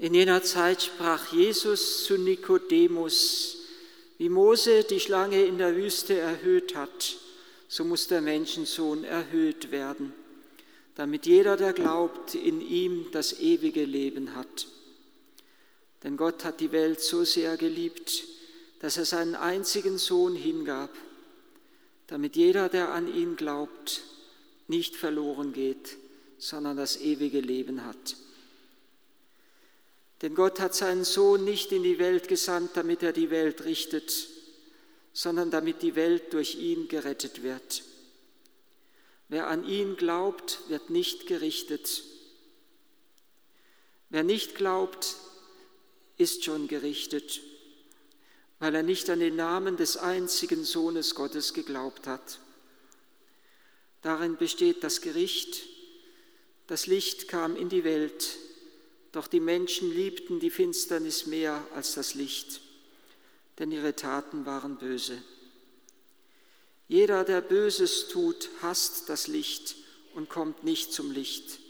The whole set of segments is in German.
In jener Zeit sprach Jesus zu Nikodemus, wie Mose die Schlange in der Wüste erhöht hat, so muss der Menschensohn erhöht werden, damit jeder, der glaubt, in ihm das ewige Leben hat. Denn Gott hat die Welt so sehr geliebt, dass er seinen einzigen Sohn hingab, damit jeder, der an ihn glaubt, nicht verloren geht, sondern das ewige Leben hat. Denn Gott hat seinen Sohn nicht in die Welt gesandt, damit er die Welt richtet, sondern damit die Welt durch ihn gerettet wird. Wer an ihn glaubt, wird nicht gerichtet. Wer nicht glaubt, ist schon gerichtet, weil er nicht an den Namen des einzigen Sohnes Gottes geglaubt hat. Darin besteht das Gericht. Das Licht kam in die Welt doch die Menschen liebten die Finsternis mehr als das Licht, denn ihre Taten waren böse. Jeder, der Böses tut, hasst das Licht und kommt nicht zum Licht,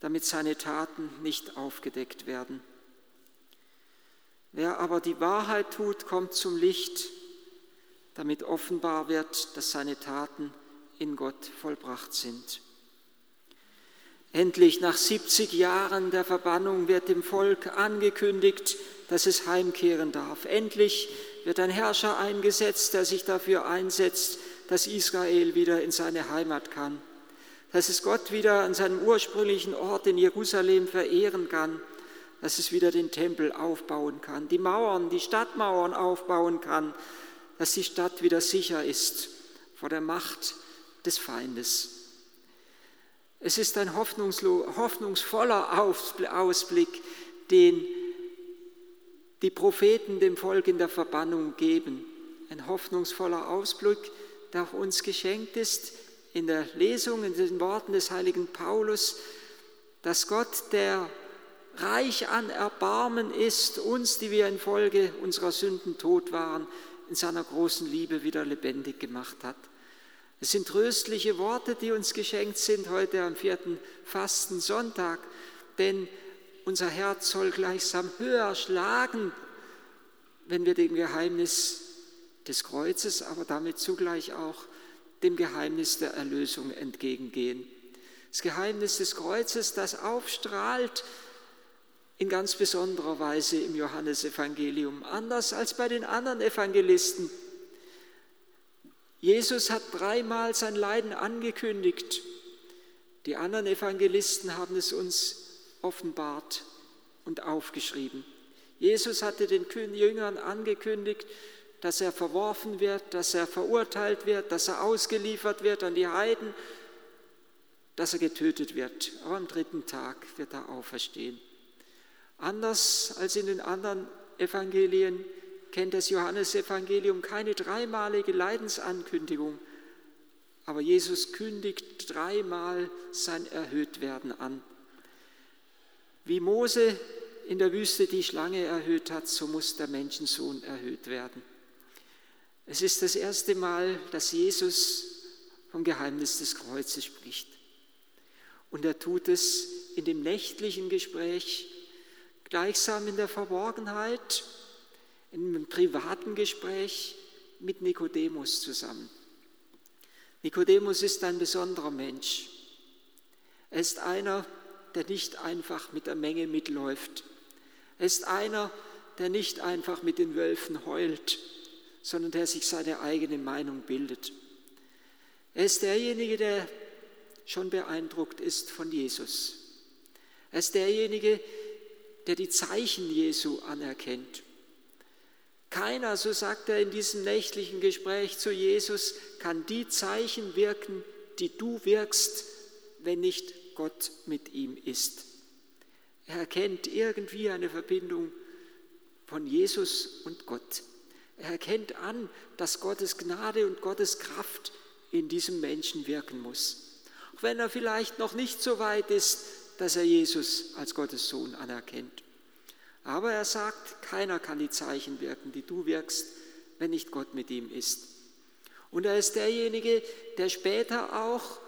damit seine Taten nicht aufgedeckt werden. Wer aber die Wahrheit tut, kommt zum Licht, damit offenbar wird, dass seine Taten in Gott vollbracht sind. Endlich nach 70 Jahren der Verbannung wird dem Volk angekündigt, dass es heimkehren darf. Endlich wird ein Herrscher eingesetzt, der sich dafür einsetzt, dass Israel wieder in seine Heimat kann, dass es Gott wieder an seinem ursprünglichen Ort in Jerusalem verehren kann, dass es wieder den Tempel aufbauen kann, die Mauern, die Stadtmauern aufbauen kann, dass die Stadt wieder sicher ist vor der Macht des Feindes. Es ist ein hoffnungsvoller Ausblick, den die Propheten dem Volk in der Verbannung geben. Ein hoffnungsvoller Ausblick, der auch uns geschenkt ist in der Lesung, in den Worten des heiligen Paulus, dass Gott, der reich an Erbarmen ist, uns, die wir infolge unserer Sünden tot waren, in seiner großen Liebe wieder lebendig gemacht hat. Es sind tröstliche Worte, die uns geschenkt sind heute am vierten Fastensonntag, denn unser Herz soll gleichsam höher schlagen, wenn wir dem Geheimnis des Kreuzes, aber damit zugleich auch dem Geheimnis der Erlösung entgegengehen. Das Geheimnis des Kreuzes, das aufstrahlt in ganz besonderer Weise im Johannesevangelium, anders als bei den anderen Evangelisten. Jesus hat dreimal sein Leiden angekündigt. Die anderen Evangelisten haben es uns offenbart und aufgeschrieben. Jesus hatte den Jüngern angekündigt, dass er verworfen wird, dass er verurteilt wird, dass er ausgeliefert wird an die Heiden, dass er getötet wird. Aber am dritten Tag wird er auferstehen. Anders als in den anderen Evangelien kennt das Johannesevangelium keine dreimalige Leidensankündigung, aber Jesus kündigt dreimal sein Erhöhtwerden an. Wie Mose in der Wüste die Schlange erhöht hat, so muss der Menschensohn erhöht werden. Es ist das erste Mal, dass Jesus vom Geheimnis des Kreuzes spricht. Und er tut es in dem nächtlichen Gespräch, gleichsam in der Verborgenheit in einem privaten Gespräch mit Nikodemus zusammen. Nikodemus ist ein besonderer Mensch. Er ist einer, der nicht einfach mit der Menge mitläuft. Er ist einer, der nicht einfach mit den Wölfen heult, sondern der sich seine eigene Meinung bildet. Er ist derjenige, der schon beeindruckt ist von Jesus. Er ist derjenige, der die Zeichen Jesu anerkennt keiner, so sagt er in diesem nächtlichen Gespräch zu Jesus, kann die Zeichen wirken, die du wirkst, wenn nicht Gott mit ihm ist. Er erkennt irgendwie eine Verbindung von Jesus und Gott. Er erkennt an, dass Gottes Gnade und Gottes Kraft in diesem Menschen wirken muss. Auch wenn er vielleicht noch nicht so weit ist, dass er Jesus als Gottes Sohn anerkennt. Aber er sagt, keiner kann die Zeichen wirken, die du wirkst, wenn nicht Gott mit ihm ist. Und er ist derjenige, der später auch,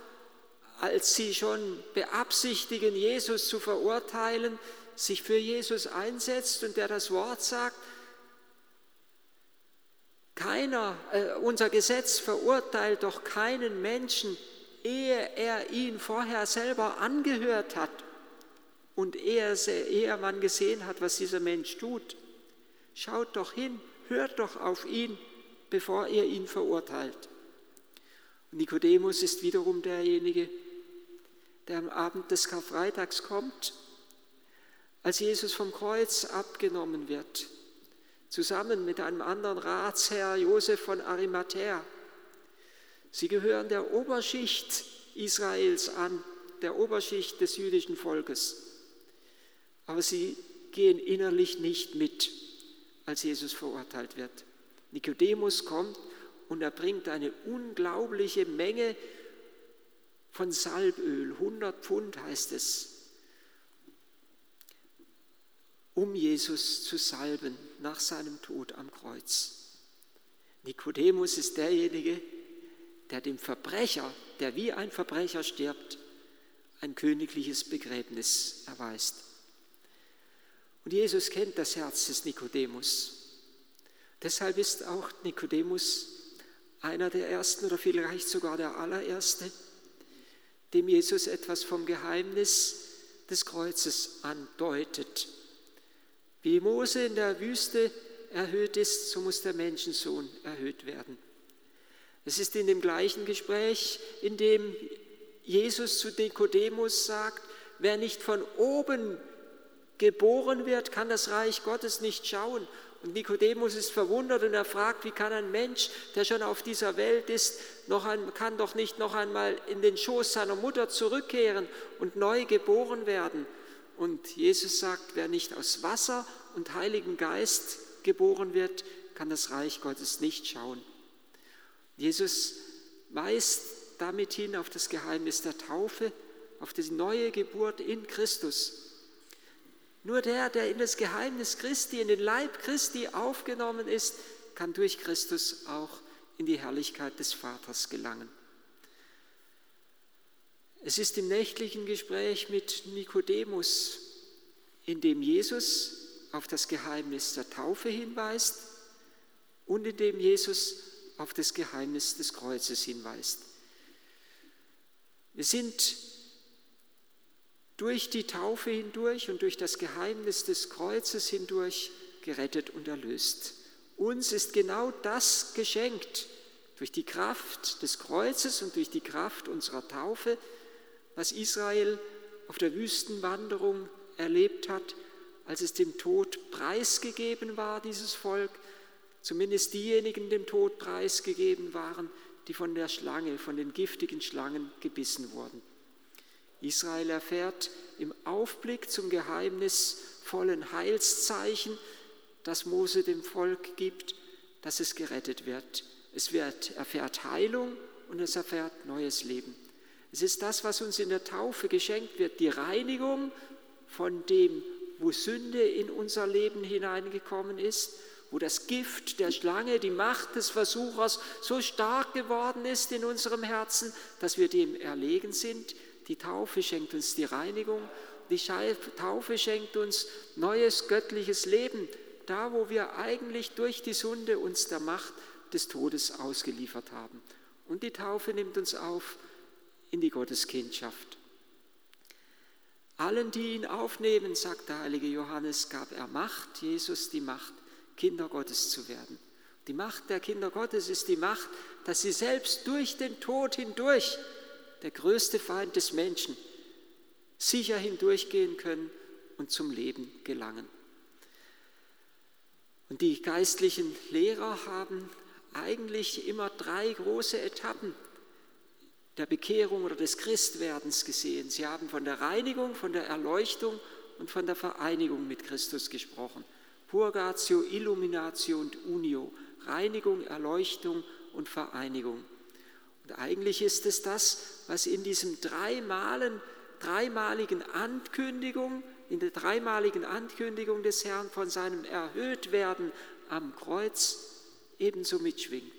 als sie schon beabsichtigen, Jesus zu verurteilen, sich für Jesus einsetzt und der das Wort sagt, keiner, äh, unser Gesetz verurteilt doch keinen Menschen, ehe er ihn vorher selber angehört hat und ehe, ehe man gesehen hat, was dieser Mensch tut. Schaut doch hin, hört doch auf ihn, bevor ihr ihn verurteilt. Nikodemus ist wiederum derjenige, der am Abend des Karfreitags kommt, als Jesus vom Kreuz abgenommen wird, zusammen mit einem anderen Ratsherr Josef von Arimathea. Sie gehören der Oberschicht Israels an, der Oberschicht des jüdischen Volkes. Aber sie gehen innerlich nicht mit, als Jesus verurteilt wird. Nikodemus kommt und er bringt eine unglaubliche Menge von Salböl, 100 Pfund heißt es, um Jesus zu salben nach seinem Tod am Kreuz. Nikodemus ist derjenige, der dem Verbrecher, der wie ein Verbrecher stirbt, ein königliches Begräbnis erweist. Und Jesus kennt das Herz des Nikodemus. Deshalb ist auch Nikodemus einer der ersten oder vielleicht sogar der allererste, dem Jesus etwas vom Geheimnis des Kreuzes andeutet. Wie Mose in der Wüste erhöht ist, so muss der Menschensohn erhöht werden. Es ist in dem gleichen Gespräch, in dem Jesus zu Nikodemus sagt, wer nicht von oben geboren wird, kann das Reich Gottes nicht schauen. Und Nikodemus ist verwundert und er fragt, wie kann ein Mensch, der schon auf dieser Welt ist, noch ein, kann doch nicht noch einmal in den Schoß seiner Mutter zurückkehren und neu geboren werden. Und Jesus sagt, wer nicht aus Wasser und Heiligen Geist geboren wird, kann das Reich Gottes nicht schauen. Jesus weist damit hin auf das Geheimnis der Taufe, auf die neue Geburt in Christus. Nur der, der in das Geheimnis Christi, in den Leib Christi aufgenommen ist, kann durch Christus auch in die Herrlichkeit des Vaters gelangen. Es ist im nächtlichen Gespräch mit Nikodemus, in dem Jesus auf das Geheimnis der Taufe hinweist und in dem Jesus auf das Geheimnis des Kreuzes hinweist. Wir sind durch die Taufe hindurch und durch das Geheimnis des Kreuzes hindurch gerettet und erlöst. Uns ist genau das geschenkt durch die Kraft des Kreuzes und durch die Kraft unserer Taufe, was Israel auf der Wüstenwanderung erlebt hat, als es dem Tod preisgegeben war, dieses Volk, zumindest diejenigen dem Tod preisgegeben waren, die von der Schlange, von den giftigen Schlangen gebissen wurden. Israel erfährt im Aufblick zum geheimnisvollen Heilszeichen, das Mose dem Volk gibt, dass es gerettet wird. Es wird, erfährt Heilung und es erfährt neues Leben. Es ist das, was uns in der Taufe geschenkt wird, die Reinigung von dem, wo Sünde in unser Leben hineingekommen ist, wo das Gift der Schlange, die Macht des Versuchers so stark geworden ist in unserem Herzen, dass wir dem erlegen sind, die Taufe schenkt uns die Reinigung. Die Taufe schenkt uns neues göttliches Leben, da wo wir eigentlich durch die Sünde uns der Macht des Todes ausgeliefert haben. Und die Taufe nimmt uns auf in die Gotteskindschaft. Allen, die ihn aufnehmen, sagt der heilige Johannes, gab er Macht, Jesus die Macht, Kinder Gottes zu werden. Die Macht der Kinder Gottes ist die Macht, dass sie selbst durch den Tod hindurch der größte Feind des Menschen, sicher hindurchgehen können und zum Leben gelangen. Und die geistlichen Lehrer haben eigentlich immer drei große Etappen der Bekehrung oder des Christwerdens gesehen. Sie haben von der Reinigung, von der Erleuchtung und von der Vereinigung mit Christus gesprochen. Purgatio, Illuminatio und Unio. Reinigung, Erleuchtung und Vereinigung. Und eigentlich ist es das, was in diesem dreimaligen, dreimaligen Ankündigung, in der dreimaligen Ankündigung des Herrn von seinem Erhöhtwerden am Kreuz ebenso mitschwingt.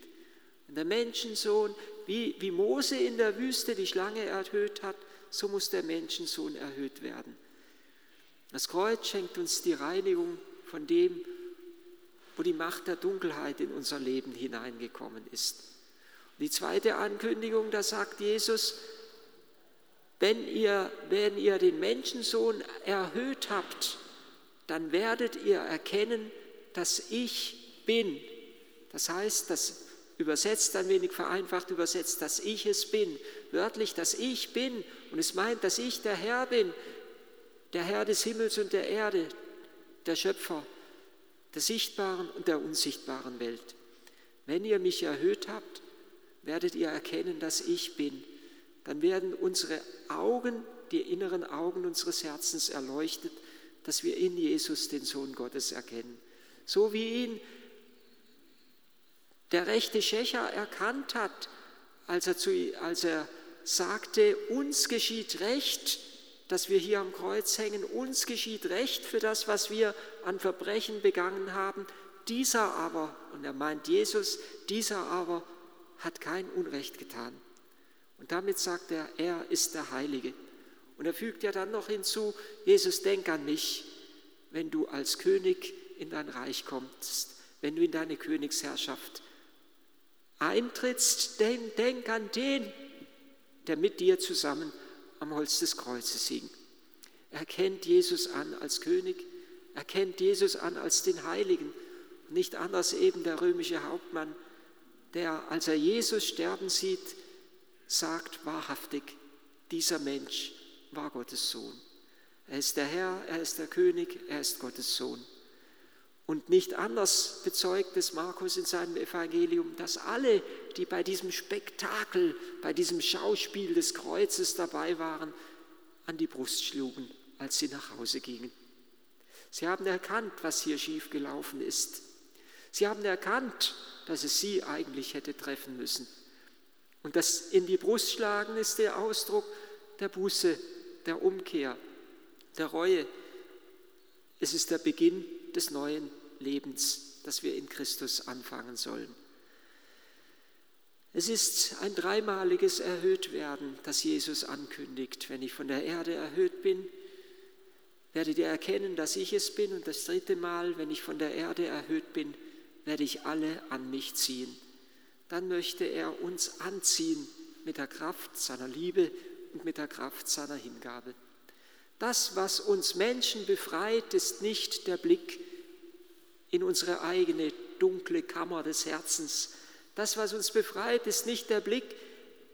Und der Menschensohn, wie, wie Mose in der Wüste die Schlange erhöht hat, so muss der Menschensohn erhöht werden. Das Kreuz schenkt uns die Reinigung von dem, wo die Macht der Dunkelheit in unser Leben hineingekommen ist. Die zweite Ankündigung, da sagt Jesus, wenn ihr, wenn ihr den Menschensohn erhöht habt, dann werdet ihr erkennen, dass ich bin. Das heißt, das übersetzt ein wenig vereinfacht übersetzt, dass ich es bin. Wörtlich, dass ich bin. Und es meint, dass ich der Herr bin, der Herr des Himmels und der Erde, der Schöpfer der sichtbaren und der unsichtbaren Welt. Wenn ihr mich erhöht habt, werdet ihr erkennen, dass ich bin. Dann werden unsere Augen, die inneren Augen unseres Herzens erleuchtet, dass wir in Jesus den Sohn Gottes erkennen. So wie ihn der rechte Schächer erkannt hat, als er, zu, als er sagte, uns geschieht Recht, dass wir hier am Kreuz hängen, uns geschieht Recht für das, was wir an Verbrechen begangen haben. Dieser aber, und er meint Jesus, dieser aber hat kein Unrecht getan. Und damit sagt er, er ist der Heilige. Und er fügt ja dann noch hinzu, Jesus, denk an mich, wenn du als König in dein Reich kommst, wenn du in deine Königsherrschaft eintrittst, denk, denk an den, der mit dir zusammen am Holz des Kreuzes hing. Er kennt Jesus an als König, er kennt Jesus an als den Heiligen, nicht anders eben der römische Hauptmann, der, als er Jesus sterben sieht, sagt wahrhaftig, dieser Mensch war Gottes Sohn. Er ist der Herr, er ist der König, er ist Gottes Sohn. Und nicht anders bezeugt es Markus in seinem Evangelium, dass alle, die bei diesem Spektakel, bei diesem Schauspiel des Kreuzes dabei waren, an die Brust schlugen, als sie nach Hause gingen. Sie haben erkannt, was hier schiefgelaufen ist. Sie haben erkannt, dass es sie eigentlich hätte treffen müssen. Und das in die Brust schlagen ist der Ausdruck der Buße, der Umkehr, der Reue. Es ist der Beginn des neuen Lebens, das wir in Christus anfangen sollen. Es ist ein dreimaliges Erhöhtwerden, das Jesus ankündigt. Wenn ich von der Erde erhöht bin, werdet ihr erkennen, dass ich es bin. Und das dritte Mal, wenn ich von der Erde erhöht bin, werde ich alle an mich ziehen. Dann möchte er uns anziehen mit der Kraft seiner Liebe und mit der Kraft seiner Hingabe. Das, was uns Menschen befreit, ist nicht der Blick in unsere eigene dunkle Kammer des Herzens. Das, was uns befreit, ist nicht der Blick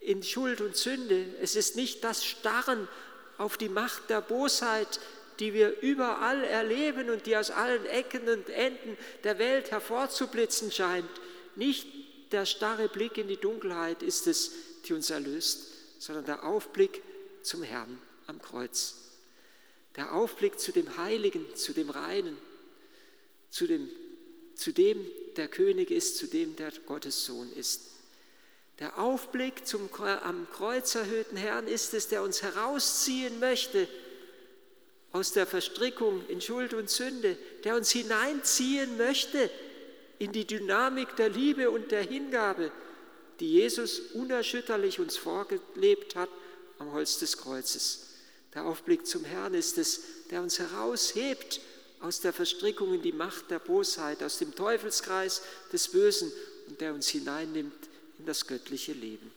in Schuld und Sünde. Es ist nicht das Starren auf die Macht der Bosheit, die wir überall erleben und die aus allen Ecken und Enden der Welt hervorzublitzen scheint. Nicht der starre Blick in die Dunkelheit ist es, die uns erlöst, sondern der Aufblick zum Herrn am Kreuz. Der Aufblick zu dem Heiligen, zu dem Reinen, zu dem, zu dem der König ist, zu dem der Gottes Sohn ist. Der Aufblick zum am Kreuz erhöhten Herrn ist es, der uns herausziehen möchte aus der Verstrickung in Schuld und Sünde, der uns hineinziehen möchte in die Dynamik der Liebe und der Hingabe, die Jesus unerschütterlich uns vorgelebt hat am Holz des Kreuzes. Der Aufblick zum Herrn ist es, der uns heraushebt aus der Verstrickung in die Macht der Bosheit, aus dem Teufelskreis des Bösen und der uns hineinnimmt in das göttliche Leben.